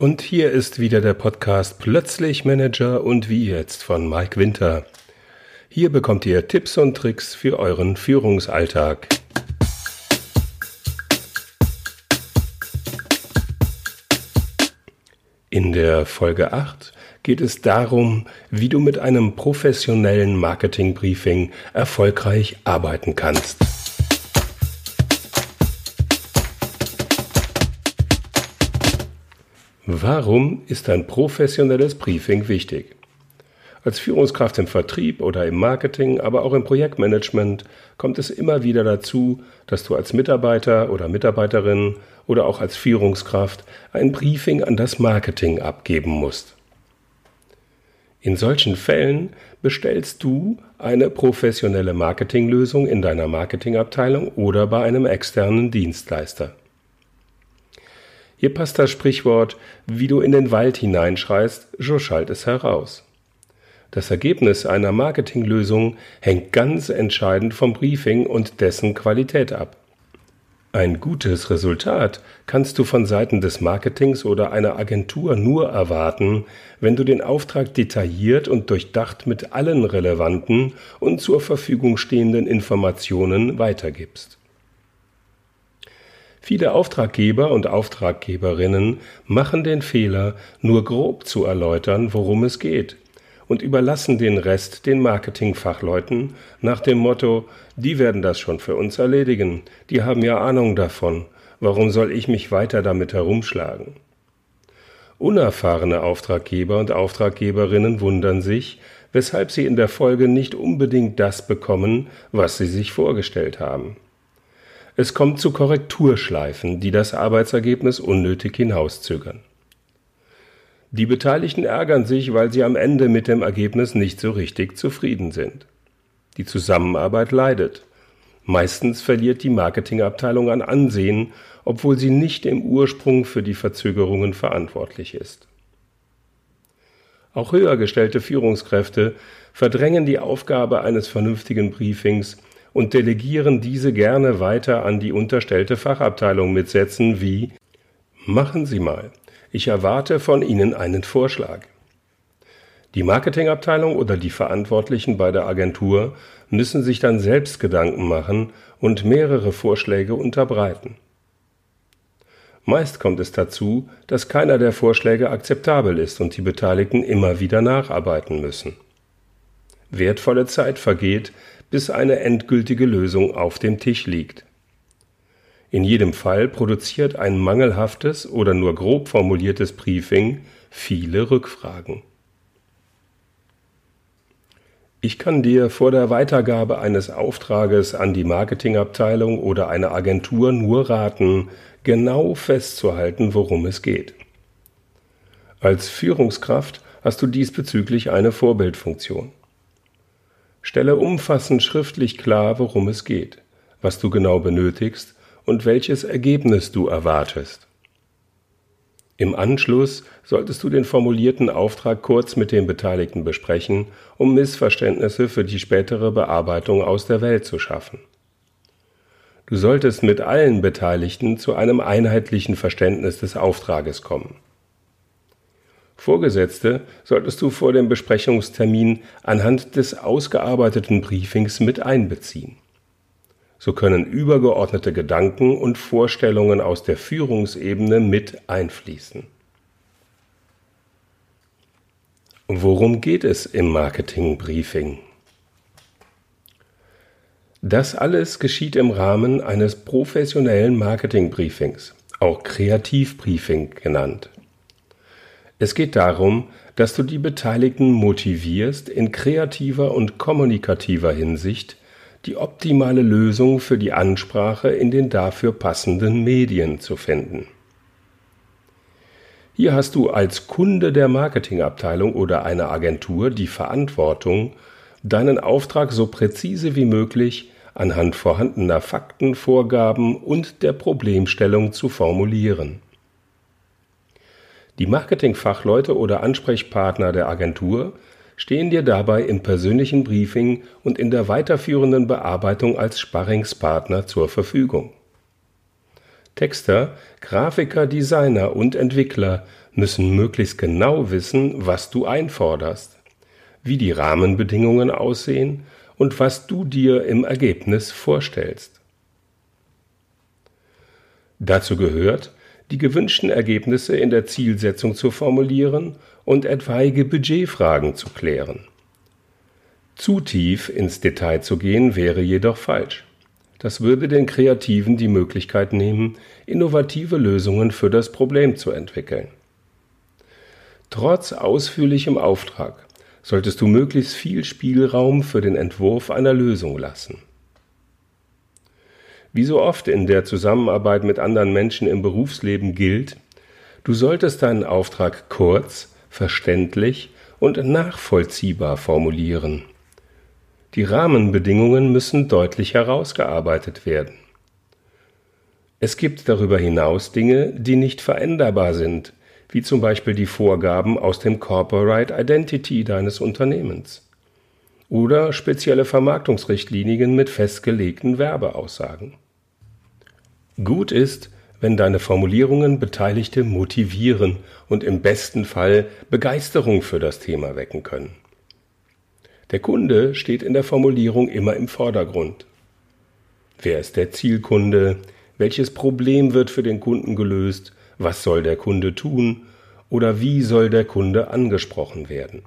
Und hier ist wieder der Podcast Plötzlich Manager und wie jetzt von Mike Winter. Hier bekommt ihr Tipps und Tricks für euren Führungsalltag. In der Folge 8 geht es darum, wie du mit einem professionellen Marketingbriefing erfolgreich arbeiten kannst. Warum ist ein professionelles Briefing wichtig? Als Führungskraft im Vertrieb oder im Marketing, aber auch im Projektmanagement kommt es immer wieder dazu, dass du als Mitarbeiter oder Mitarbeiterin oder auch als Führungskraft ein Briefing an das Marketing abgeben musst. In solchen Fällen bestellst du eine professionelle Marketinglösung in deiner Marketingabteilung oder bei einem externen Dienstleister. Hier passt das Sprichwort, wie du in den Wald hineinschreist, so schallt es heraus. Das Ergebnis einer Marketinglösung hängt ganz entscheidend vom Briefing und dessen Qualität ab. Ein gutes Resultat kannst du von Seiten des Marketings oder einer Agentur nur erwarten, wenn du den Auftrag detailliert und durchdacht mit allen relevanten und zur Verfügung stehenden Informationen weitergibst. Viele Auftraggeber und Auftraggeberinnen machen den Fehler, nur grob zu erläutern, worum es geht, und überlassen den Rest den Marketingfachleuten nach dem Motto, die werden das schon für uns erledigen, die haben ja Ahnung davon, warum soll ich mich weiter damit herumschlagen? Unerfahrene Auftraggeber und Auftraggeberinnen wundern sich, weshalb sie in der Folge nicht unbedingt das bekommen, was sie sich vorgestellt haben. Es kommt zu Korrekturschleifen, die das Arbeitsergebnis unnötig hinauszögern. Die Beteiligten ärgern sich, weil sie am Ende mit dem Ergebnis nicht so richtig zufrieden sind. Die Zusammenarbeit leidet. Meistens verliert die Marketingabteilung an Ansehen, obwohl sie nicht im Ursprung für die Verzögerungen verantwortlich ist. Auch höher gestellte Führungskräfte verdrängen die Aufgabe eines vernünftigen Briefings und delegieren diese gerne weiter an die unterstellte Fachabteilung mit Sätzen wie Machen Sie mal, ich erwarte von Ihnen einen Vorschlag. Die Marketingabteilung oder die Verantwortlichen bei der Agentur müssen sich dann selbst Gedanken machen und mehrere Vorschläge unterbreiten. Meist kommt es dazu, dass keiner der Vorschläge akzeptabel ist und die Beteiligten immer wieder nacharbeiten müssen. Wertvolle Zeit vergeht, bis eine endgültige Lösung auf dem Tisch liegt. In jedem Fall produziert ein mangelhaftes oder nur grob formuliertes Briefing viele Rückfragen. Ich kann dir vor der Weitergabe eines Auftrages an die Marketingabteilung oder eine Agentur nur raten, genau festzuhalten, worum es geht. Als Führungskraft hast du diesbezüglich eine Vorbildfunktion. Stelle umfassend schriftlich klar, worum es geht, was du genau benötigst und welches Ergebnis du erwartest. Im Anschluss solltest du den formulierten Auftrag kurz mit den Beteiligten besprechen, um Missverständnisse für die spätere Bearbeitung aus der Welt zu schaffen. Du solltest mit allen Beteiligten zu einem einheitlichen Verständnis des Auftrages kommen. Vorgesetzte solltest du vor dem Besprechungstermin anhand des ausgearbeiteten Briefings mit einbeziehen. So können übergeordnete Gedanken und Vorstellungen aus der Führungsebene mit einfließen. Worum geht es im Marketingbriefing? Das alles geschieht im Rahmen eines professionellen Marketingbriefings, auch Kreativbriefing genannt. Es geht darum, dass du die Beteiligten motivierst, in kreativer und kommunikativer Hinsicht die optimale Lösung für die Ansprache in den dafür passenden Medien zu finden. Hier hast du als Kunde der Marketingabteilung oder einer Agentur die Verantwortung, deinen Auftrag so präzise wie möglich anhand vorhandener Fakten, Vorgaben und der Problemstellung zu formulieren. Die Marketingfachleute oder Ansprechpartner der Agentur stehen dir dabei im persönlichen Briefing und in der weiterführenden Bearbeitung als Sparringspartner zur Verfügung. Texter, Grafiker, Designer und Entwickler müssen möglichst genau wissen, was du einforderst, wie die Rahmenbedingungen aussehen und was du dir im Ergebnis vorstellst. Dazu gehört, die gewünschten Ergebnisse in der Zielsetzung zu formulieren und etwaige Budgetfragen zu klären. Zu tief ins Detail zu gehen wäre jedoch falsch. Das würde den Kreativen die Möglichkeit nehmen, innovative Lösungen für das Problem zu entwickeln. Trotz ausführlichem Auftrag solltest du möglichst viel Spielraum für den Entwurf einer Lösung lassen. Wie so oft in der Zusammenarbeit mit anderen Menschen im Berufsleben gilt, du solltest deinen Auftrag kurz, verständlich und nachvollziehbar formulieren. Die Rahmenbedingungen müssen deutlich herausgearbeitet werden. Es gibt darüber hinaus Dinge, die nicht veränderbar sind, wie zum Beispiel die Vorgaben aus dem Corporate Identity deines Unternehmens oder spezielle Vermarktungsrichtlinien mit festgelegten Werbeaussagen. Gut ist, wenn deine Formulierungen Beteiligte motivieren und im besten Fall Begeisterung für das Thema wecken können. Der Kunde steht in der Formulierung immer im Vordergrund. Wer ist der Zielkunde? Welches Problem wird für den Kunden gelöst? Was soll der Kunde tun? Oder wie soll der Kunde angesprochen werden?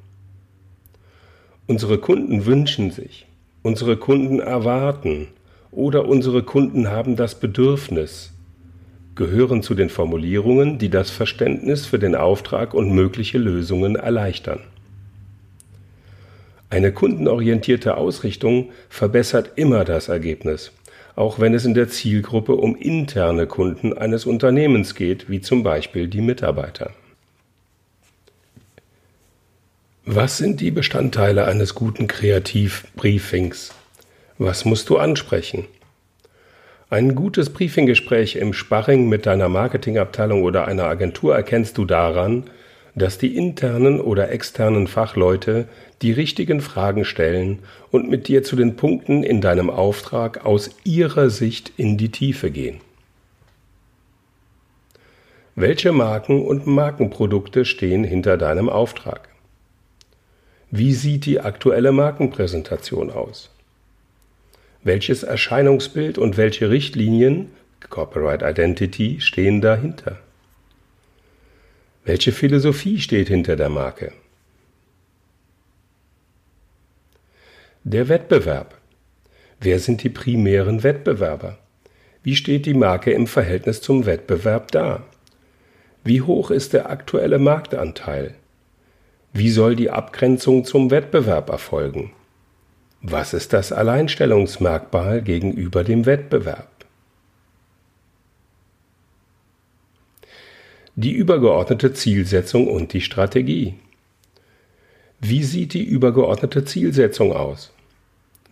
Unsere Kunden wünschen sich, unsere Kunden erwarten oder unsere Kunden haben das Bedürfnis, gehören zu den Formulierungen, die das Verständnis für den Auftrag und mögliche Lösungen erleichtern. Eine kundenorientierte Ausrichtung verbessert immer das Ergebnis, auch wenn es in der Zielgruppe um interne Kunden eines Unternehmens geht, wie zum Beispiel die Mitarbeiter. Was sind die Bestandteile eines guten Kreativbriefings? Was musst du ansprechen? Ein gutes Briefinggespräch im Sparring mit deiner Marketingabteilung oder einer Agentur erkennst du daran, dass die internen oder externen Fachleute die richtigen Fragen stellen und mit dir zu den Punkten in deinem Auftrag aus ihrer Sicht in die Tiefe gehen. Welche Marken und Markenprodukte stehen hinter deinem Auftrag? Wie sieht die aktuelle Markenpräsentation aus? Welches Erscheinungsbild und welche Richtlinien, Corporate Identity, stehen dahinter? Welche Philosophie steht hinter der Marke? Der Wettbewerb. Wer sind die primären Wettbewerber? Wie steht die Marke im Verhältnis zum Wettbewerb da? Wie hoch ist der aktuelle Marktanteil? Wie soll die Abgrenzung zum Wettbewerb erfolgen? Was ist das Alleinstellungsmerkmal gegenüber dem Wettbewerb? die übergeordnete Zielsetzung und die Strategie. Wie sieht die übergeordnete Zielsetzung aus?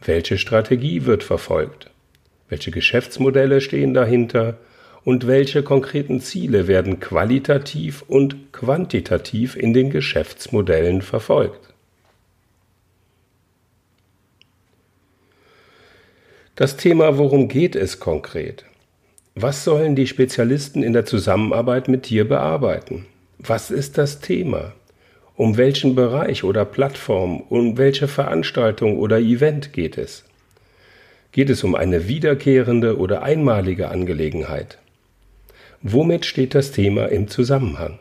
Welche Strategie wird verfolgt? Welche Geschäftsmodelle stehen dahinter? Und welche konkreten Ziele werden qualitativ und quantitativ in den Geschäftsmodellen verfolgt? Das Thema Worum geht es konkret? Was sollen die Spezialisten in der Zusammenarbeit mit dir bearbeiten? Was ist das Thema? Um welchen Bereich oder Plattform, um welche Veranstaltung oder Event geht es? Geht es um eine wiederkehrende oder einmalige Angelegenheit? Womit steht das Thema im Zusammenhang?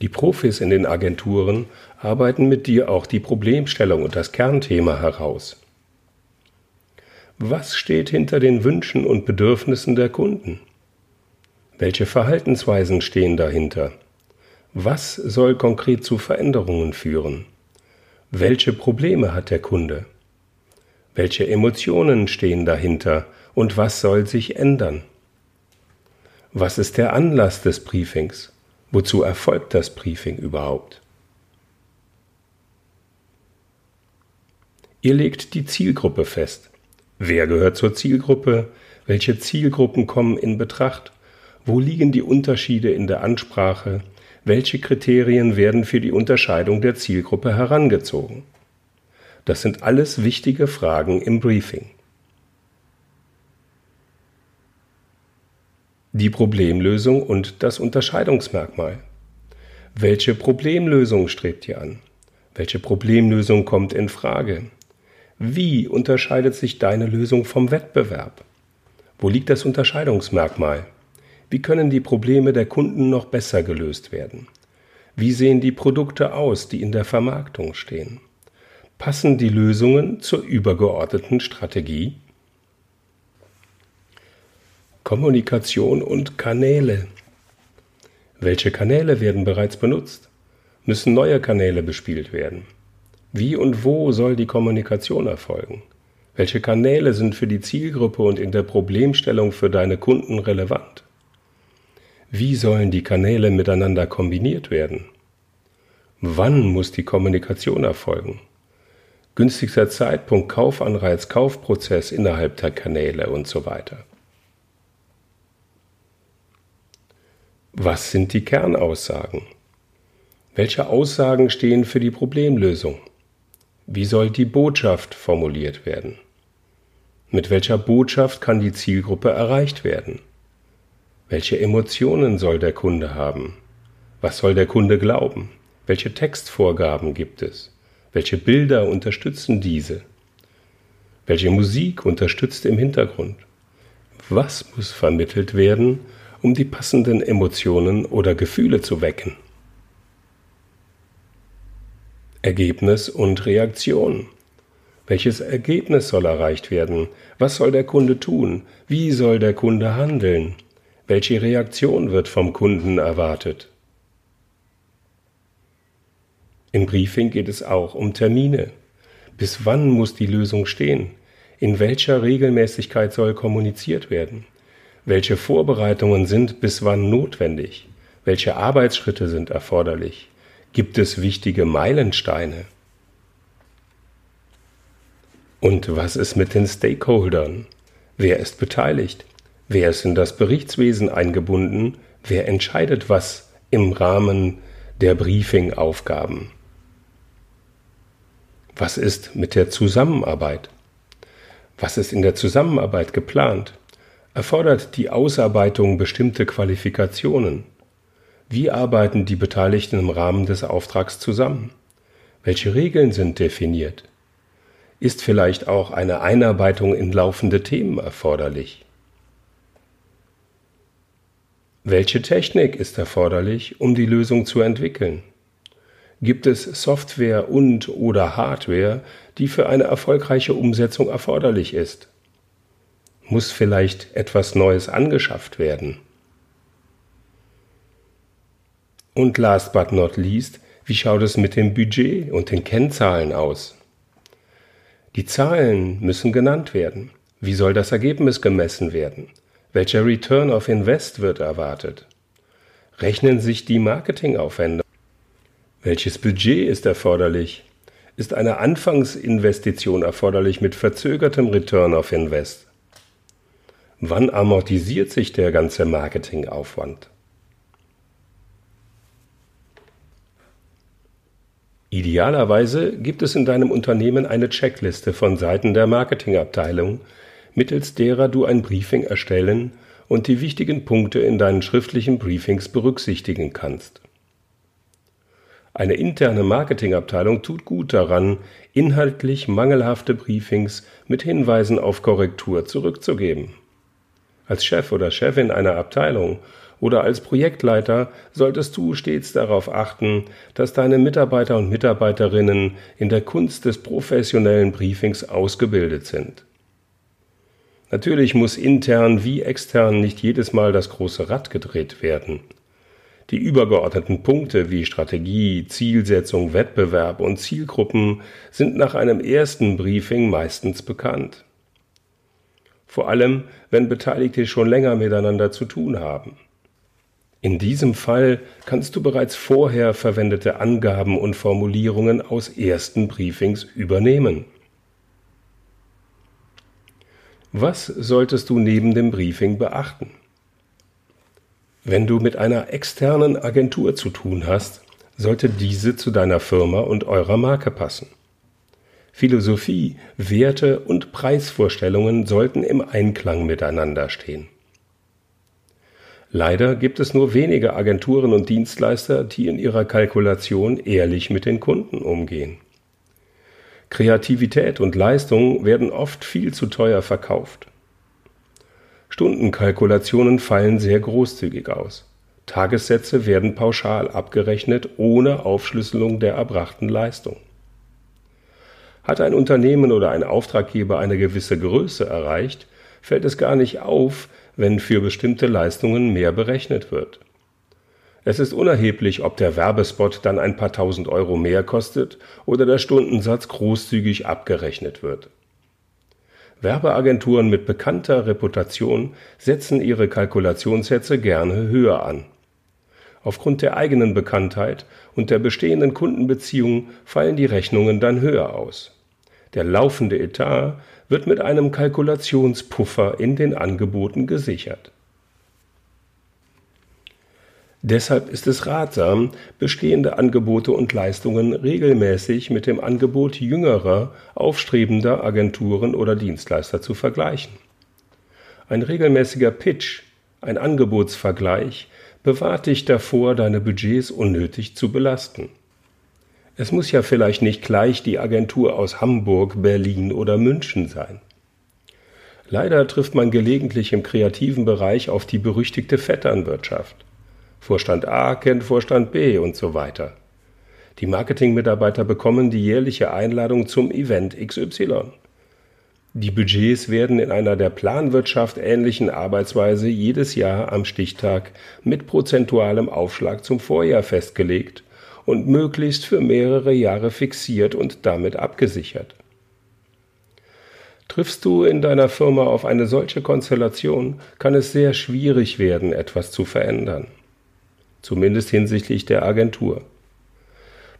Die Profis in den Agenturen arbeiten mit dir auch die Problemstellung und das Kernthema heraus. Was steht hinter den Wünschen und Bedürfnissen der Kunden? Welche Verhaltensweisen stehen dahinter? Was soll konkret zu Veränderungen führen? Welche Probleme hat der Kunde? Welche Emotionen stehen dahinter und was soll sich ändern? Was ist der Anlass des Briefings? Wozu erfolgt das Briefing überhaupt? Ihr legt die Zielgruppe fest. Wer gehört zur Zielgruppe? Welche Zielgruppen kommen in Betracht? Wo liegen die Unterschiede in der Ansprache? Welche Kriterien werden für die Unterscheidung der Zielgruppe herangezogen? Das sind alles wichtige Fragen im Briefing. Die Problemlösung und das Unterscheidungsmerkmal. Welche Problemlösung strebt ihr an? Welche Problemlösung kommt in Frage? Wie unterscheidet sich deine Lösung vom Wettbewerb? Wo liegt das Unterscheidungsmerkmal? Wie können die Probleme der Kunden noch besser gelöst werden? Wie sehen die Produkte aus, die in der Vermarktung stehen? Passen die Lösungen zur übergeordneten Strategie? Kommunikation und Kanäle. Welche Kanäle werden bereits benutzt? Müssen neue Kanäle bespielt werden? Wie und wo soll die Kommunikation erfolgen? Welche Kanäle sind für die Zielgruppe und in der Problemstellung für deine Kunden relevant? Wie sollen die Kanäle miteinander kombiniert werden? Wann muss die Kommunikation erfolgen? Günstigster Zeitpunkt, Kaufanreiz, Kaufprozess innerhalb der Kanäle und so weiter. Was sind die Kernaussagen? Welche Aussagen stehen für die Problemlösung? Wie soll die Botschaft formuliert werden? Mit welcher Botschaft kann die Zielgruppe erreicht werden? Welche Emotionen soll der Kunde haben? Was soll der Kunde glauben? Welche Textvorgaben gibt es? Welche Bilder unterstützen diese? Welche Musik unterstützt im Hintergrund? Was muss vermittelt werden, um die passenden Emotionen oder Gefühle zu wecken? Ergebnis und Reaktion. Welches Ergebnis soll erreicht werden? Was soll der Kunde tun? Wie soll der Kunde handeln? Welche Reaktion wird vom Kunden erwartet? Im Briefing geht es auch um Termine. Bis wann muss die Lösung stehen? In welcher Regelmäßigkeit soll kommuniziert werden? Welche Vorbereitungen sind bis wann notwendig? Welche Arbeitsschritte sind erforderlich? Gibt es wichtige Meilensteine? Und was ist mit den Stakeholdern? Wer ist beteiligt? Wer ist in das Berichtswesen eingebunden? Wer entscheidet was im Rahmen der Briefing-Aufgaben? Was ist mit der Zusammenarbeit? Was ist in der Zusammenarbeit geplant? Erfordert die Ausarbeitung bestimmte Qualifikationen? Wie arbeiten die Beteiligten im Rahmen des Auftrags zusammen? Welche Regeln sind definiert? Ist vielleicht auch eine Einarbeitung in laufende Themen erforderlich? Welche Technik ist erforderlich, um die Lösung zu entwickeln? Gibt es Software und oder Hardware, die für eine erfolgreiche Umsetzung erforderlich ist? Muss vielleicht etwas Neues angeschafft werden? Und last but not least, wie schaut es mit dem Budget und den Kennzahlen aus? Die Zahlen müssen genannt werden. Wie soll das Ergebnis gemessen werden? Welcher Return of Invest wird erwartet? Rechnen sich die Marketingaufwände? Welches Budget ist erforderlich? Ist eine Anfangsinvestition erforderlich mit verzögertem Return of Invest? Wann amortisiert sich der ganze Marketingaufwand? Idealerweise gibt es in deinem Unternehmen eine Checkliste von Seiten der Marketingabteilung, mittels derer du ein Briefing erstellen und die wichtigen Punkte in deinen schriftlichen Briefings berücksichtigen kannst. Eine interne Marketingabteilung tut gut daran, inhaltlich mangelhafte Briefings mit Hinweisen auf Korrektur zurückzugeben. Als Chef oder Chefin einer Abteilung oder als Projektleiter solltest du stets darauf achten, dass deine Mitarbeiter und Mitarbeiterinnen in der Kunst des professionellen Briefings ausgebildet sind. Natürlich muss intern wie extern nicht jedes Mal das große Rad gedreht werden. Die übergeordneten Punkte wie Strategie, Zielsetzung, Wettbewerb und Zielgruppen sind nach einem ersten Briefing meistens bekannt. Vor allem, wenn Beteiligte schon länger miteinander zu tun haben. In diesem Fall kannst du bereits vorher verwendete Angaben und Formulierungen aus ersten Briefings übernehmen. Was solltest du neben dem Briefing beachten? Wenn du mit einer externen Agentur zu tun hast, sollte diese zu deiner Firma und eurer Marke passen. Philosophie, Werte und Preisvorstellungen sollten im Einklang miteinander stehen. Leider gibt es nur wenige Agenturen und Dienstleister, die in ihrer Kalkulation ehrlich mit den Kunden umgehen. Kreativität und Leistung werden oft viel zu teuer verkauft. Stundenkalkulationen fallen sehr großzügig aus. Tagessätze werden pauschal abgerechnet ohne Aufschlüsselung der erbrachten Leistung. Hat ein Unternehmen oder ein Auftraggeber eine gewisse Größe erreicht, fällt es gar nicht auf, wenn für bestimmte Leistungen mehr berechnet wird. Es ist unerheblich, ob der Werbespot dann ein paar tausend Euro mehr kostet oder der Stundensatz großzügig abgerechnet wird. Werbeagenturen mit bekannter Reputation setzen ihre Kalkulationssätze gerne höher an. Aufgrund der eigenen Bekanntheit und der bestehenden Kundenbeziehungen fallen die Rechnungen dann höher aus. Der laufende Etat wird mit einem Kalkulationspuffer in den Angeboten gesichert. Deshalb ist es ratsam, bestehende Angebote und Leistungen regelmäßig mit dem Angebot jüngerer, aufstrebender Agenturen oder Dienstleister zu vergleichen. Ein regelmäßiger Pitch, ein Angebotsvergleich, bewahrt dich davor, deine Budgets unnötig zu belasten. Es muss ja vielleicht nicht gleich die Agentur aus Hamburg, Berlin oder München sein. Leider trifft man gelegentlich im kreativen Bereich auf die berüchtigte Vetternwirtschaft. Vorstand A kennt Vorstand B und so weiter. Die Marketingmitarbeiter bekommen die jährliche Einladung zum Event XY. Die Budgets werden in einer der Planwirtschaft ähnlichen Arbeitsweise jedes Jahr am Stichtag mit prozentualem Aufschlag zum Vorjahr festgelegt und möglichst für mehrere Jahre fixiert und damit abgesichert. Triffst du in deiner Firma auf eine solche Konstellation, kann es sehr schwierig werden, etwas zu verändern. Zumindest hinsichtlich der Agentur.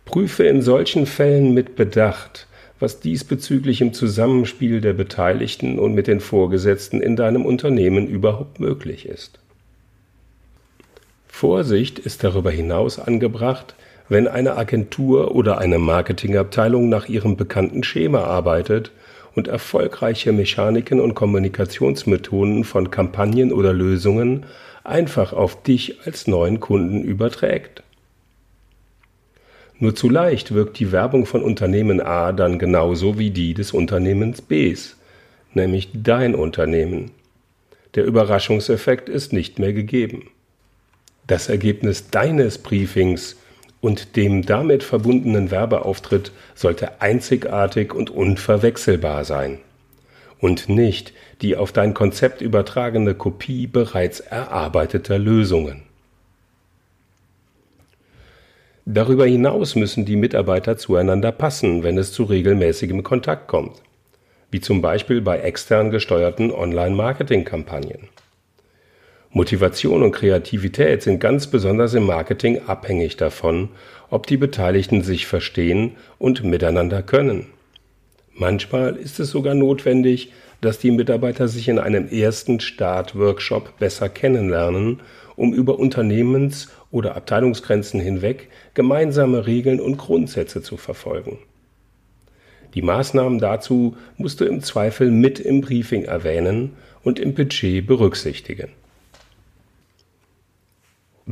Prüfe in solchen Fällen mit Bedacht, was diesbezüglich im Zusammenspiel der Beteiligten und mit den Vorgesetzten in deinem Unternehmen überhaupt möglich ist. Vorsicht ist darüber hinaus angebracht, wenn eine Agentur oder eine Marketingabteilung nach ihrem bekannten Schema arbeitet und erfolgreiche Mechaniken und Kommunikationsmethoden von Kampagnen oder Lösungen einfach auf dich als neuen Kunden überträgt. Nur zu leicht wirkt die Werbung von Unternehmen A dann genauso wie die des Unternehmens Bs, nämlich dein Unternehmen. Der Überraschungseffekt ist nicht mehr gegeben. Das Ergebnis deines Briefings und dem damit verbundenen Werbeauftritt sollte einzigartig und unverwechselbar sein und nicht die auf dein Konzept übertragene Kopie bereits erarbeiteter Lösungen. Darüber hinaus müssen die Mitarbeiter zueinander passen, wenn es zu regelmäßigem Kontakt kommt, wie zum Beispiel bei extern gesteuerten Online-Marketing-Kampagnen. Motivation und Kreativität sind ganz besonders im Marketing abhängig davon, ob die Beteiligten sich verstehen und miteinander können. Manchmal ist es sogar notwendig, dass die Mitarbeiter sich in einem ersten Start-Workshop besser kennenlernen, um über Unternehmens- oder Abteilungsgrenzen hinweg gemeinsame Regeln und Grundsätze zu verfolgen. Die Maßnahmen dazu musst du im Zweifel mit im Briefing erwähnen und im Budget berücksichtigen.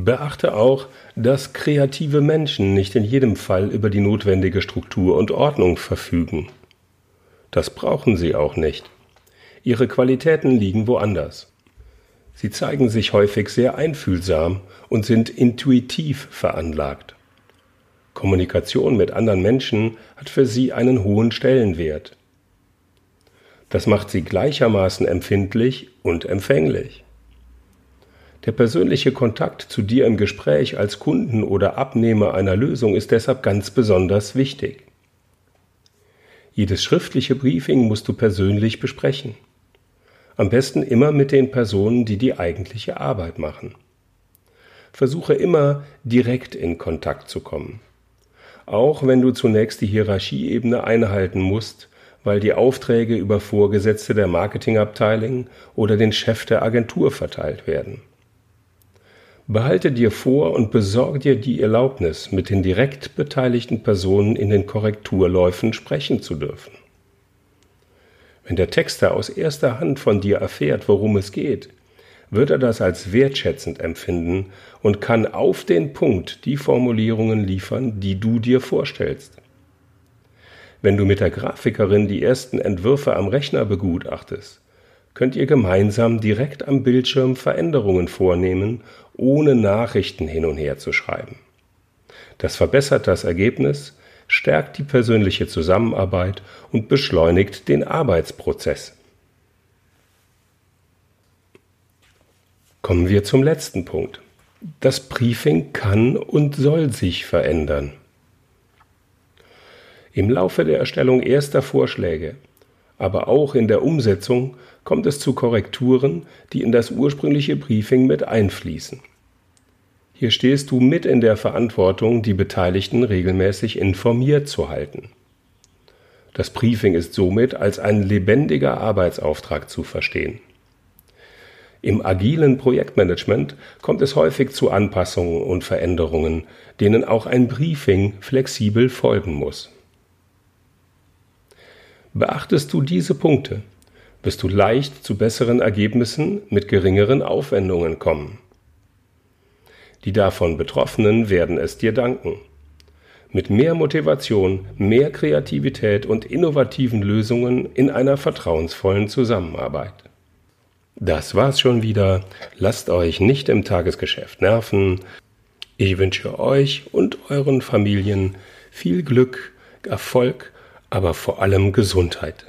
Beachte auch, dass kreative Menschen nicht in jedem Fall über die notwendige Struktur und Ordnung verfügen. Das brauchen sie auch nicht. Ihre Qualitäten liegen woanders. Sie zeigen sich häufig sehr einfühlsam und sind intuitiv veranlagt. Kommunikation mit anderen Menschen hat für sie einen hohen Stellenwert. Das macht sie gleichermaßen empfindlich und empfänglich. Der persönliche Kontakt zu dir im Gespräch als Kunden oder Abnehmer einer Lösung ist deshalb ganz besonders wichtig. Jedes schriftliche Briefing musst du persönlich besprechen. Am besten immer mit den Personen, die die eigentliche Arbeit machen. Versuche immer direkt in Kontakt zu kommen. Auch wenn du zunächst die Hierarchieebene einhalten musst, weil die Aufträge über Vorgesetzte der Marketingabteilung oder den Chef der Agentur verteilt werden. Behalte dir vor und besorge dir die Erlaubnis, mit den direkt beteiligten Personen in den Korrekturläufen sprechen zu dürfen. Wenn der Texter aus erster Hand von dir erfährt, worum es geht, wird er das als wertschätzend empfinden und kann auf den Punkt die Formulierungen liefern, die du dir vorstellst. Wenn du mit der Grafikerin die ersten Entwürfe am Rechner begutachtest, könnt ihr gemeinsam direkt am Bildschirm Veränderungen vornehmen, ohne Nachrichten hin und her zu schreiben. Das verbessert das Ergebnis, stärkt die persönliche Zusammenarbeit und beschleunigt den Arbeitsprozess. Kommen wir zum letzten Punkt. Das Briefing kann und soll sich verändern. Im Laufe der Erstellung erster Vorschläge, aber auch in der Umsetzung kommt es zu Korrekturen, die in das ursprüngliche Briefing mit einfließen. Hier stehst du mit in der Verantwortung, die Beteiligten regelmäßig informiert zu halten. Das Briefing ist somit als ein lebendiger Arbeitsauftrag zu verstehen. Im agilen Projektmanagement kommt es häufig zu Anpassungen und Veränderungen, denen auch ein Briefing flexibel folgen muss. Beachtest du diese Punkte, wirst du leicht zu besseren Ergebnissen mit geringeren Aufwendungen kommen. Die davon Betroffenen werden es dir danken. Mit mehr Motivation, mehr Kreativität und innovativen Lösungen in einer vertrauensvollen Zusammenarbeit. Das war's schon wieder. Lasst euch nicht im Tagesgeschäft nerven. Ich wünsche euch und euren Familien viel Glück, Erfolg aber vor allem Gesundheit.